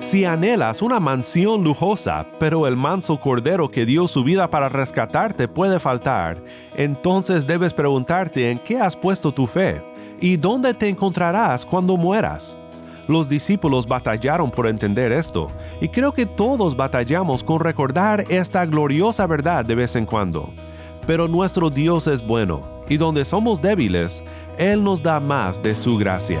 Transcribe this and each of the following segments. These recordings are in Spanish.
Si anhelas una mansión lujosa, pero el manso cordero que dio su vida para rescatarte puede faltar, entonces debes preguntarte en qué has puesto tu fe y dónde te encontrarás cuando mueras. Los discípulos batallaron por entender esto, y creo que todos batallamos con recordar esta gloriosa verdad de vez en cuando. Pero nuestro Dios es bueno, y donde somos débiles, Él nos da más de su gracia.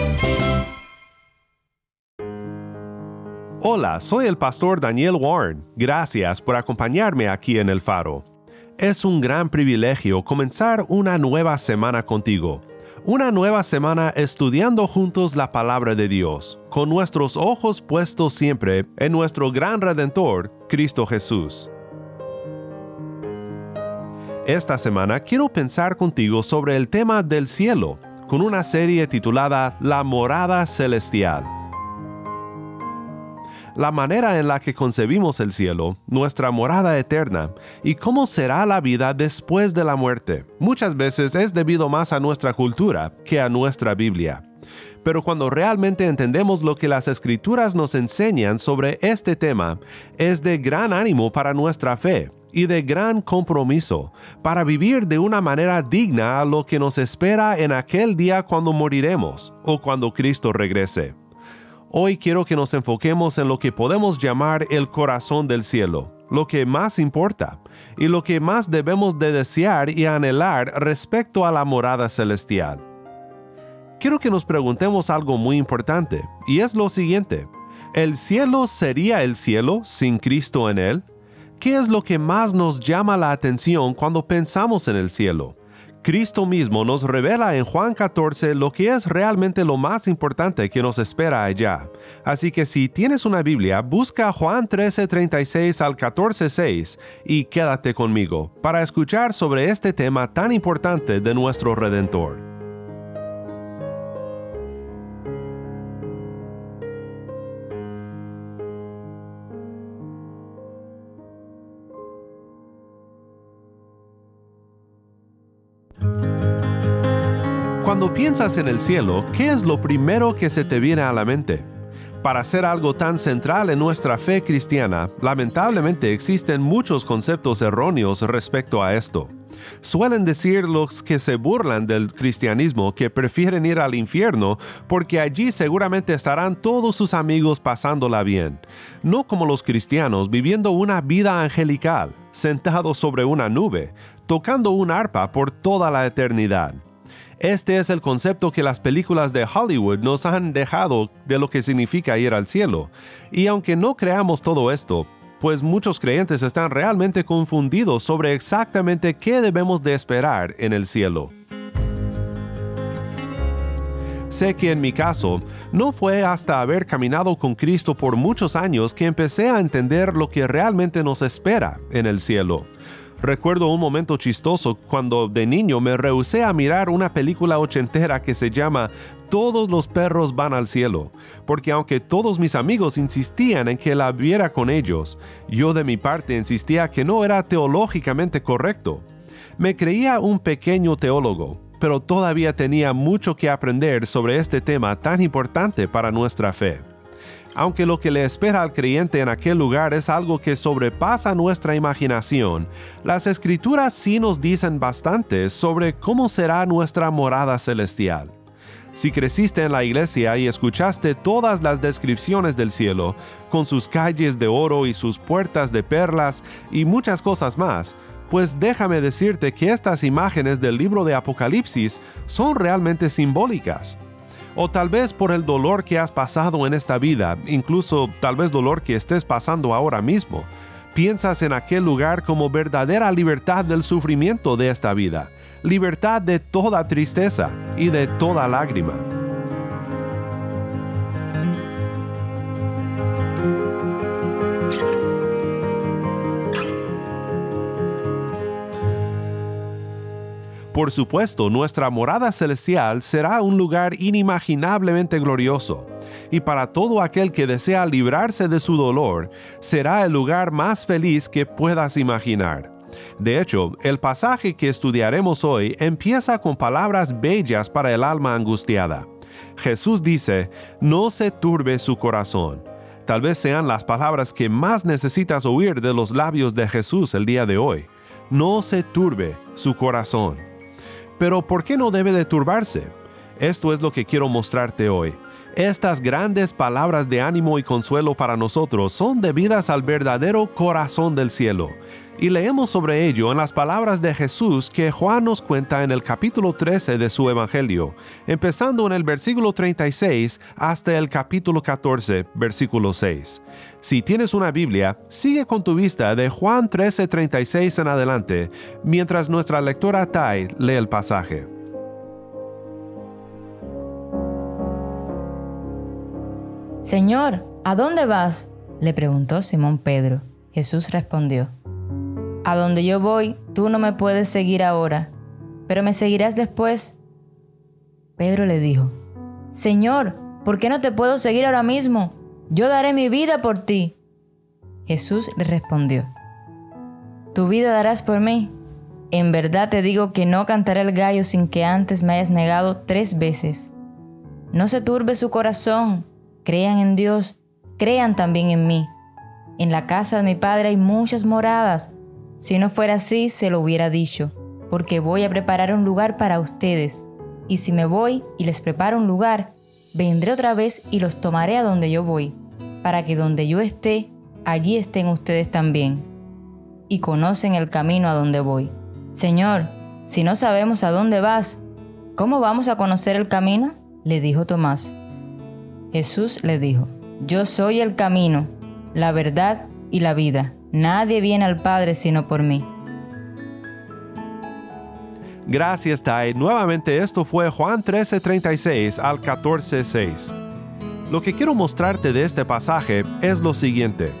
Hola, soy el pastor Daniel Warren. Gracias por acompañarme aquí en El Faro. Es un gran privilegio comenzar una nueva semana contigo. Una nueva semana estudiando juntos la palabra de Dios, con nuestros ojos puestos siempre en nuestro gran Redentor, Cristo Jesús. Esta semana quiero pensar contigo sobre el tema del cielo, con una serie titulada La morada celestial la manera en la que concebimos el cielo, nuestra morada eterna, y cómo será la vida después de la muerte. Muchas veces es debido más a nuestra cultura que a nuestra Biblia. Pero cuando realmente entendemos lo que las escrituras nos enseñan sobre este tema, es de gran ánimo para nuestra fe y de gran compromiso para vivir de una manera digna a lo que nos espera en aquel día cuando moriremos o cuando Cristo regrese. Hoy quiero que nos enfoquemos en lo que podemos llamar el corazón del cielo, lo que más importa y lo que más debemos de desear y anhelar respecto a la morada celestial. Quiero que nos preguntemos algo muy importante, y es lo siguiente. ¿El cielo sería el cielo sin Cristo en él? ¿Qué es lo que más nos llama la atención cuando pensamos en el cielo? Cristo mismo nos revela en Juan 14 lo que es realmente lo más importante que nos espera allá. Así que si tienes una Biblia, busca Juan 13:36 al 14:6 y quédate conmigo para escuchar sobre este tema tan importante de nuestro Redentor. Cuando piensas en el cielo, ¿qué es lo primero que se te viene a la mente? Para ser algo tan central en nuestra fe cristiana, lamentablemente existen muchos conceptos erróneos respecto a esto. Suelen decir los que se burlan del cristianismo que prefieren ir al infierno porque allí seguramente estarán todos sus amigos pasándola bien, no como los cristianos viviendo una vida angelical, sentados sobre una nube, tocando un arpa por toda la eternidad. Este es el concepto que las películas de Hollywood nos han dejado de lo que significa ir al cielo. Y aunque no creamos todo esto, pues muchos creyentes están realmente confundidos sobre exactamente qué debemos de esperar en el cielo. Sé que en mi caso, no fue hasta haber caminado con Cristo por muchos años que empecé a entender lo que realmente nos espera en el cielo. Recuerdo un momento chistoso cuando de niño me rehusé a mirar una película ochentera que se llama Todos los perros van al cielo, porque aunque todos mis amigos insistían en que la viera con ellos, yo de mi parte insistía que no era teológicamente correcto. Me creía un pequeño teólogo, pero todavía tenía mucho que aprender sobre este tema tan importante para nuestra fe. Aunque lo que le espera al creyente en aquel lugar es algo que sobrepasa nuestra imaginación, las escrituras sí nos dicen bastante sobre cómo será nuestra morada celestial. Si creciste en la iglesia y escuchaste todas las descripciones del cielo, con sus calles de oro y sus puertas de perlas y muchas cosas más, pues déjame decirte que estas imágenes del libro de Apocalipsis son realmente simbólicas o tal vez por el dolor que has pasado en esta vida, incluso tal vez dolor que estés pasando ahora mismo. Piensas en aquel lugar como verdadera libertad del sufrimiento de esta vida, libertad de toda tristeza y de toda lágrima. Por supuesto, nuestra morada celestial será un lugar inimaginablemente glorioso, y para todo aquel que desea librarse de su dolor, será el lugar más feliz que puedas imaginar. De hecho, el pasaje que estudiaremos hoy empieza con palabras bellas para el alma angustiada. Jesús dice, no se turbe su corazón. Tal vez sean las palabras que más necesitas oír de los labios de Jesús el día de hoy. No se turbe su corazón. Pero ¿por qué no debe de turbarse? Esto es lo que quiero mostrarte hoy. Estas grandes palabras de ánimo y consuelo para nosotros son debidas al verdadero corazón del cielo. Y leemos sobre ello en las palabras de Jesús que Juan nos cuenta en el capítulo 13 de su Evangelio, empezando en el versículo 36 hasta el capítulo 14, versículo 6. Si tienes una Biblia, sigue con tu vista de Juan 13:36 en adelante, mientras nuestra lectora Tai lee el pasaje. Señor, ¿a dónde vas? le preguntó Simón Pedro. Jesús respondió, A donde yo voy, tú no me puedes seguir ahora, pero me seguirás después. Pedro le dijo, Señor, ¿por qué no te puedo seguir ahora mismo? yo daré mi vida por ti. Jesús le respondió, Tu vida darás por mí. En verdad te digo que no cantaré el gallo sin que antes me hayas negado tres veces. No se turbe su corazón, crean en Dios, crean también en mí. En la casa de mi Padre hay muchas moradas. Si no fuera así, se lo hubiera dicho, porque voy a preparar un lugar para ustedes. Y si me voy y les preparo un lugar, vendré otra vez y los tomaré a donde yo voy para que donde yo esté, allí estén ustedes también, y conocen el camino a donde voy. Señor, si no sabemos a dónde vas, ¿cómo vamos a conocer el camino? le dijo Tomás. Jesús le dijo, Yo soy el camino, la verdad y la vida. Nadie viene al Padre sino por mí. Gracias, Tai. Nuevamente esto fue Juan 13:36 al 14:6. Lo que quiero mostrarte de este pasaje es lo siguiente.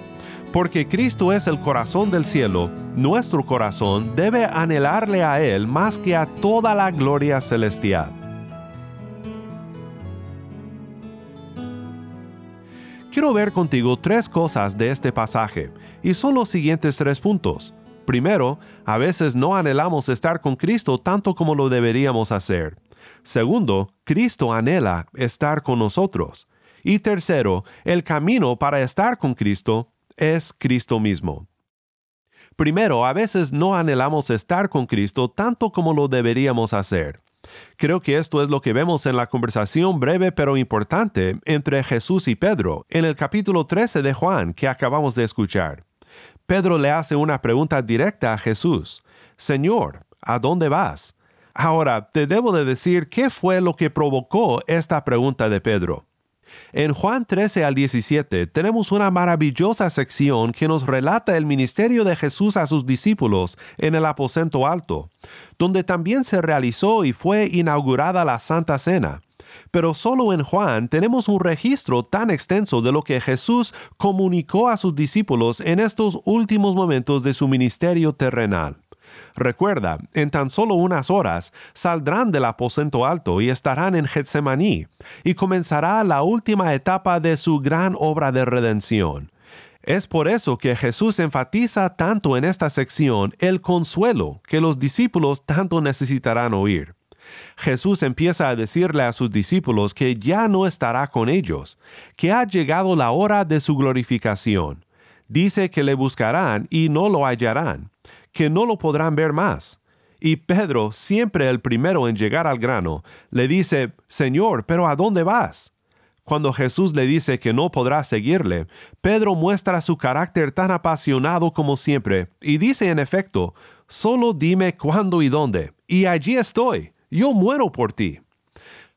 Porque Cristo es el corazón del cielo, nuestro corazón debe anhelarle a Él más que a toda la gloria celestial. Quiero ver contigo tres cosas de este pasaje, y son los siguientes tres puntos. Primero, a veces no anhelamos estar con Cristo tanto como lo deberíamos hacer. Segundo, Cristo anhela estar con nosotros. Y tercero, el camino para estar con Cristo es Cristo mismo. Primero, a veces no anhelamos estar con Cristo tanto como lo deberíamos hacer. Creo que esto es lo que vemos en la conversación breve pero importante entre Jesús y Pedro en el capítulo 13 de Juan que acabamos de escuchar. Pedro le hace una pregunta directa a Jesús. Señor, ¿a dónde vas? Ahora, te debo de decir qué fue lo que provocó esta pregunta de Pedro. En Juan 13 al 17 tenemos una maravillosa sección que nos relata el ministerio de Jesús a sus discípulos en el aposento alto, donde también se realizó y fue inaugurada la Santa Cena. Pero solo en Juan tenemos un registro tan extenso de lo que Jesús comunicó a sus discípulos en estos últimos momentos de su ministerio terrenal. Recuerda, en tan solo unas horas saldrán del aposento alto y estarán en Getsemaní, y comenzará la última etapa de su gran obra de redención. Es por eso que Jesús enfatiza tanto en esta sección el consuelo que los discípulos tanto necesitarán oír. Jesús empieza a decirle a sus discípulos que ya no estará con ellos, que ha llegado la hora de su glorificación. Dice que le buscarán y no lo hallarán, que no lo podrán ver más. Y Pedro, siempre el primero en llegar al grano, le dice, Señor, pero ¿a dónde vas? Cuando Jesús le dice que no podrá seguirle, Pedro muestra su carácter tan apasionado como siempre y dice en efecto, solo dime cuándo y dónde, y allí estoy, yo muero por ti.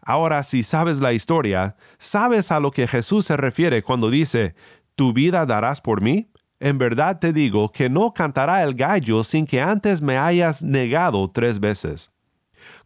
Ahora, si sabes la historia, sabes a lo que Jesús se refiere cuando dice, ¿tu vida darás por mí? En verdad te digo que no cantará el gallo sin que antes me hayas negado tres veces.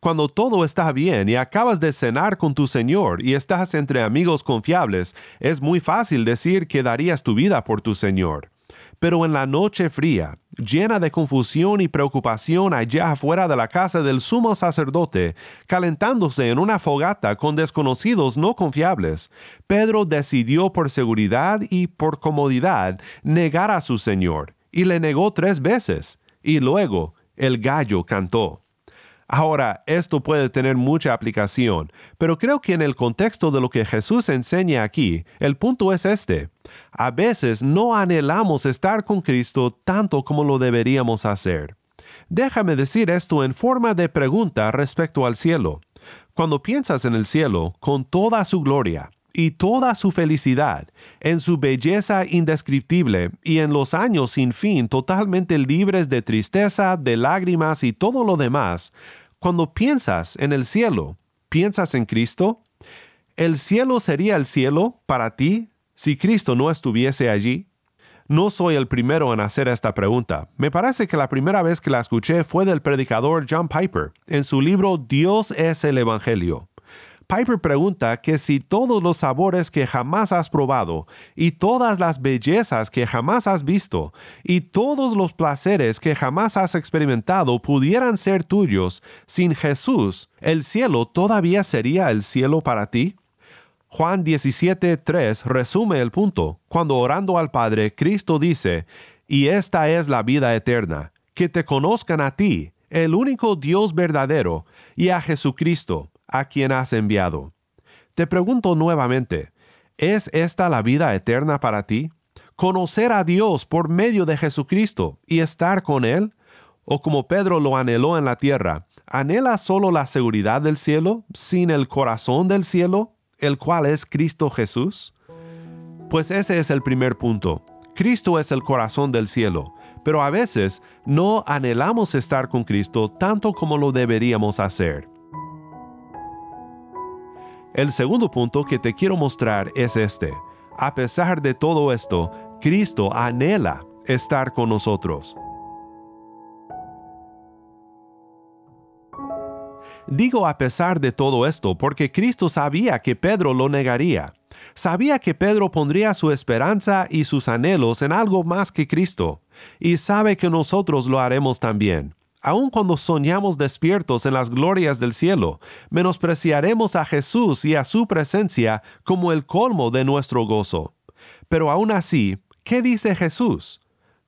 Cuando todo está bien y acabas de cenar con tu Señor y estás entre amigos confiables, es muy fácil decir que darías tu vida por tu Señor. Pero en la noche fría, llena de confusión y preocupación allá afuera de la casa del sumo sacerdote, calentándose en una fogata con desconocidos no confiables, Pedro decidió por seguridad y por comodidad negar a su Señor, y le negó tres veces, y luego el gallo cantó. Ahora, esto puede tener mucha aplicación, pero creo que en el contexto de lo que Jesús enseña aquí, el punto es este. A veces no anhelamos estar con Cristo tanto como lo deberíamos hacer. Déjame decir esto en forma de pregunta respecto al cielo. Cuando piensas en el cielo, con toda su gloria, y toda su felicidad, en su belleza indescriptible y en los años sin fin totalmente libres de tristeza, de lágrimas y todo lo demás, cuando piensas en el cielo, ¿piensas en Cristo? ¿El cielo sería el cielo para ti si Cristo no estuviese allí? No soy el primero en hacer esta pregunta. Me parece que la primera vez que la escuché fue del predicador John Piper en su libro Dios es el Evangelio. Piper pregunta que si todos los sabores que jamás has probado, y todas las bellezas que jamás has visto, y todos los placeres que jamás has experimentado pudieran ser tuyos, sin Jesús, ¿el cielo todavía sería el cielo para ti? Juan 17:3 resume el punto, cuando orando al Padre, Cristo dice, Y esta es la vida eterna, que te conozcan a ti, el único Dios verdadero, y a Jesucristo, a quien has enviado. Te pregunto nuevamente, ¿es esta la vida eterna para ti? ¿Conocer a Dios por medio de Jesucristo y estar con Él? ¿O como Pedro lo anheló en la tierra, anhela solo la seguridad del cielo sin el corazón del cielo, el cual es Cristo Jesús? Pues ese es el primer punto. Cristo es el corazón del cielo, pero a veces no anhelamos estar con Cristo tanto como lo deberíamos hacer. El segundo punto que te quiero mostrar es este. A pesar de todo esto, Cristo anhela estar con nosotros. Digo a pesar de todo esto porque Cristo sabía que Pedro lo negaría. Sabía que Pedro pondría su esperanza y sus anhelos en algo más que Cristo, y sabe que nosotros lo haremos también. Aun cuando soñamos despiertos en las glorias del cielo, menospreciaremos a Jesús y a su presencia como el colmo de nuestro gozo. Pero aún así, ¿qué dice Jesús?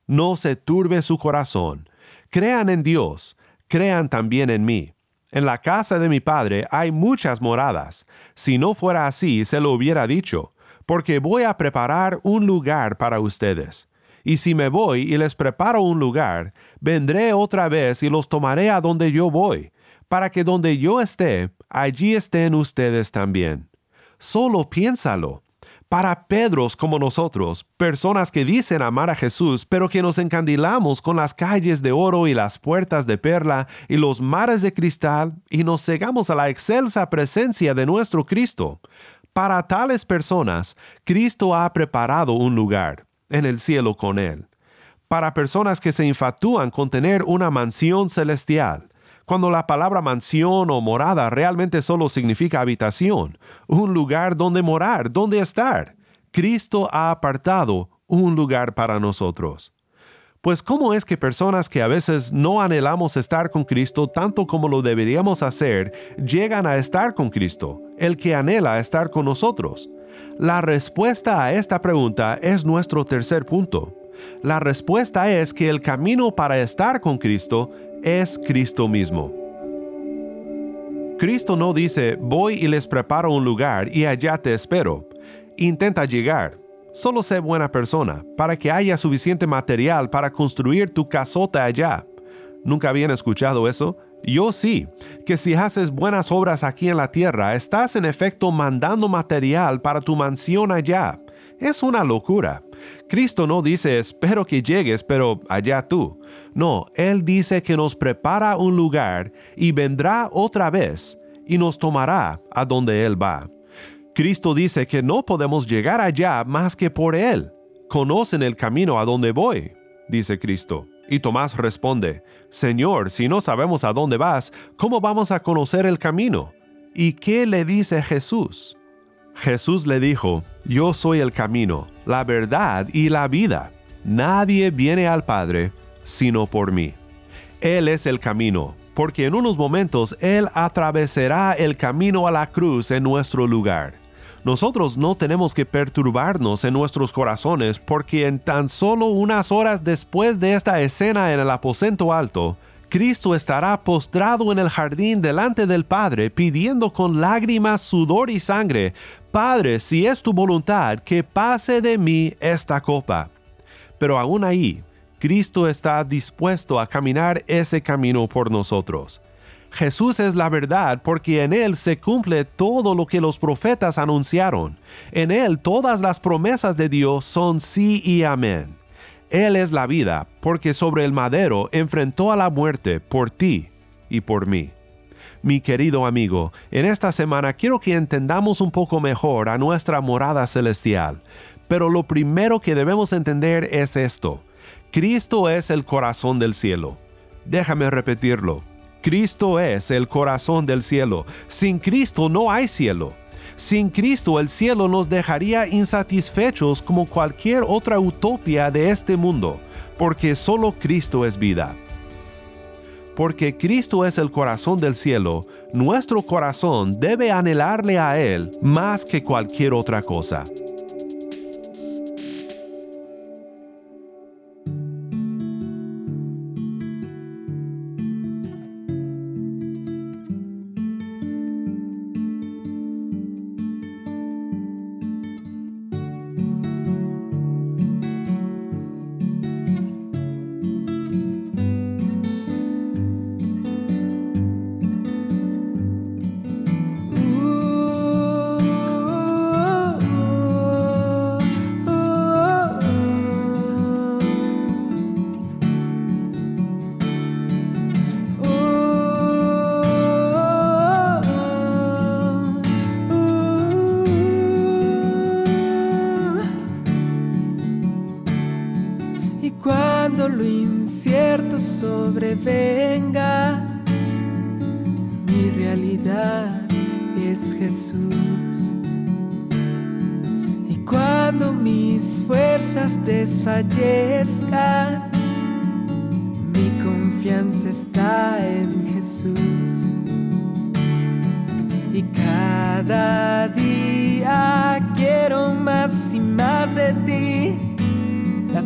No se turbe su corazón. Crean en Dios, crean también en mí. En la casa de mi Padre hay muchas moradas. Si no fuera así, se lo hubiera dicho, porque voy a preparar un lugar para ustedes. Y si me voy y les preparo un lugar, vendré otra vez y los tomaré a donde yo voy, para que donde yo esté, allí estén ustedes también. Solo piénsalo. Para Pedros como nosotros, personas que dicen amar a Jesús, pero que nos encandilamos con las calles de oro y las puertas de perla y los mares de cristal y nos cegamos a la excelsa presencia de nuestro Cristo. Para tales personas, Cristo ha preparado un lugar en el cielo con Él. Para personas que se infatúan con tener una mansión celestial, cuando la palabra mansión o morada realmente solo significa habitación, un lugar donde morar, donde estar. Cristo ha apartado un lugar para nosotros. Pues ¿cómo es que personas que a veces no anhelamos estar con Cristo tanto como lo deberíamos hacer, llegan a estar con Cristo, el que anhela estar con nosotros? La respuesta a esta pregunta es nuestro tercer punto. La respuesta es que el camino para estar con Cristo es Cristo mismo. Cristo no dice, voy y les preparo un lugar y allá te espero. Intenta llegar. Solo sé buena persona, para que haya suficiente material para construir tu casota allá. ¿Nunca habían escuchado eso? Yo sí, que si haces buenas obras aquí en la tierra, estás en efecto mandando material para tu mansión allá. Es una locura. Cristo no dice espero que llegues, pero allá tú. No, Él dice que nos prepara un lugar y vendrá otra vez y nos tomará a donde Él va. Cristo dice que no podemos llegar allá más que por Él. Conocen el camino a donde voy, dice Cristo. Y Tomás responde, Señor, si no sabemos a dónde vas, ¿cómo vamos a conocer el camino? ¿Y qué le dice Jesús? Jesús le dijo, Yo soy el camino, la verdad y la vida. Nadie viene al Padre sino por mí. Él es el camino, porque en unos momentos Él atravesará el camino a la cruz en nuestro lugar. Nosotros no tenemos que perturbarnos en nuestros corazones porque en tan solo unas horas después de esta escena en el aposento alto, Cristo estará postrado en el jardín delante del Padre pidiendo con lágrimas, sudor y sangre, Padre, si es tu voluntad, que pase de mí esta copa. Pero aún ahí, Cristo está dispuesto a caminar ese camino por nosotros. Jesús es la verdad porque en Él se cumple todo lo que los profetas anunciaron. En Él todas las promesas de Dios son sí y amén. Él es la vida porque sobre el madero enfrentó a la muerte por ti y por mí. Mi querido amigo, en esta semana quiero que entendamos un poco mejor a nuestra morada celestial, pero lo primero que debemos entender es esto. Cristo es el corazón del cielo. Déjame repetirlo. Cristo es el corazón del cielo. Sin Cristo no hay cielo. Sin Cristo el cielo nos dejaría insatisfechos como cualquier otra utopía de este mundo, porque solo Cristo es vida. Porque Cristo es el corazón del cielo, nuestro corazón debe anhelarle a Él más que cualquier otra cosa. Venga, mi realidad es Jesús. Y cuando mis fuerzas desfallezcan, mi confianza está en Jesús. Y cada día quiero más y más de ti.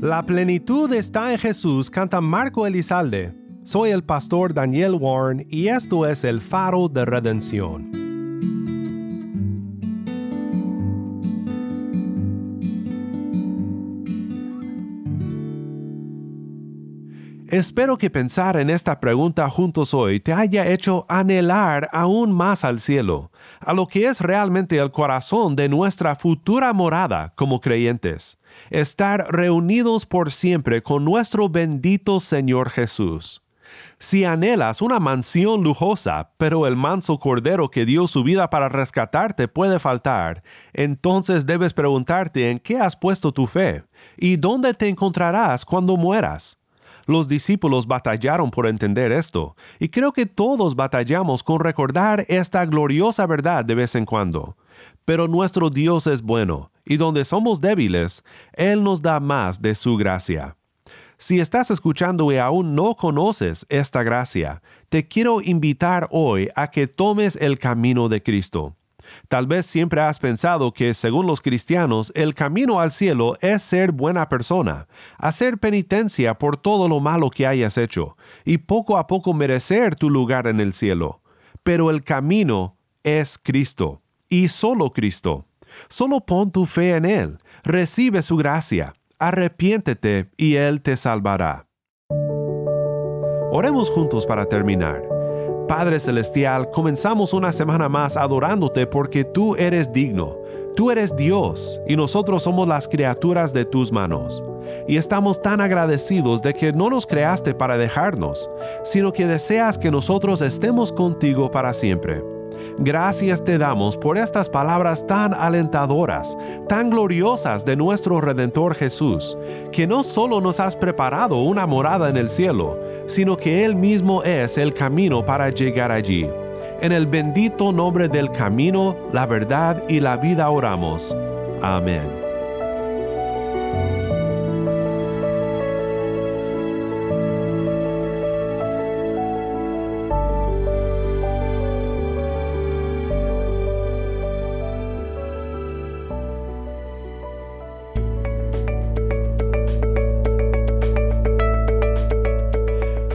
La plenitud está en Jesús, canta Marco Elizalde. Soy el pastor Daniel Warren y esto es el faro de redención. Espero que pensar en esta pregunta juntos hoy te haya hecho anhelar aún más al cielo, a lo que es realmente el corazón de nuestra futura morada como creyentes estar reunidos por siempre con nuestro bendito Señor Jesús. Si anhelas una mansión lujosa, pero el manso cordero que dio su vida para rescatarte puede faltar, entonces debes preguntarte en qué has puesto tu fe y dónde te encontrarás cuando mueras. Los discípulos batallaron por entender esto, y creo que todos batallamos con recordar esta gloriosa verdad de vez en cuando. Pero nuestro Dios es bueno, y donde somos débiles, Él nos da más de su gracia. Si estás escuchando y aún no conoces esta gracia, te quiero invitar hoy a que tomes el camino de Cristo. Tal vez siempre has pensado que, según los cristianos, el camino al cielo es ser buena persona, hacer penitencia por todo lo malo que hayas hecho, y poco a poco merecer tu lugar en el cielo. Pero el camino es Cristo, y solo Cristo. Solo pon tu fe en Él, recibe su gracia, arrepiéntete y Él te salvará. Oremos juntos para terminar. Padre Celestial, comenzamos una semana más adorándote porque tú eres digno. Tú eres Dios y nosotros somos las criaturas de tus manos. Y estamos tan agradecidos de que no nos creaste para dejarnos, sino que deseas que nosotros estemos contigo para siempre. Gracias te damos por estas palabras tan alentadoras, tan gloriosas de nuestro Redentor Jesús, que no solo nos has preparado una morada en el cielo, sino que Él mismo es el camino para llegar allí. En el bendito nombre del camino, la verdad y la vida oramos. Amén.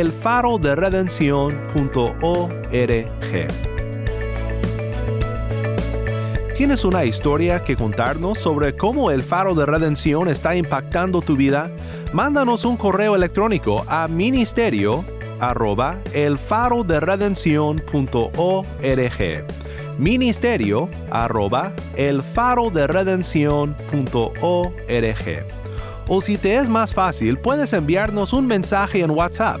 elfaroderedencion.org. ¿Tienes una historia que contarnos sobre cómo el faro de redención está impactando tu vida? Mándanos un correo electrónico a ministerio arroba elfaroderedencion.org ministerio arroba elfaroderedencion.org o si te es más fácil puedes enviarnos un mensaje en WhatsApp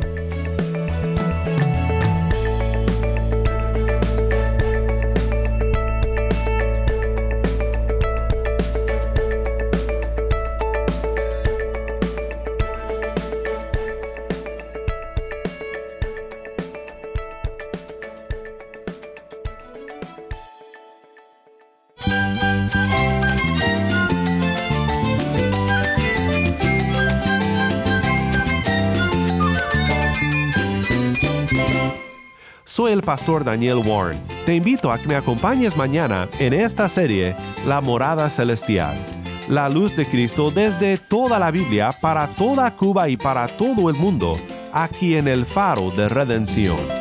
Pastor Daniel Warren. Te invito a que me acompañes mañana en esta serie La Morada Celestial. La luz de Cristo desde toda la Biblia para toda Cuba y para todo el mundo, aquí en el faro de redención.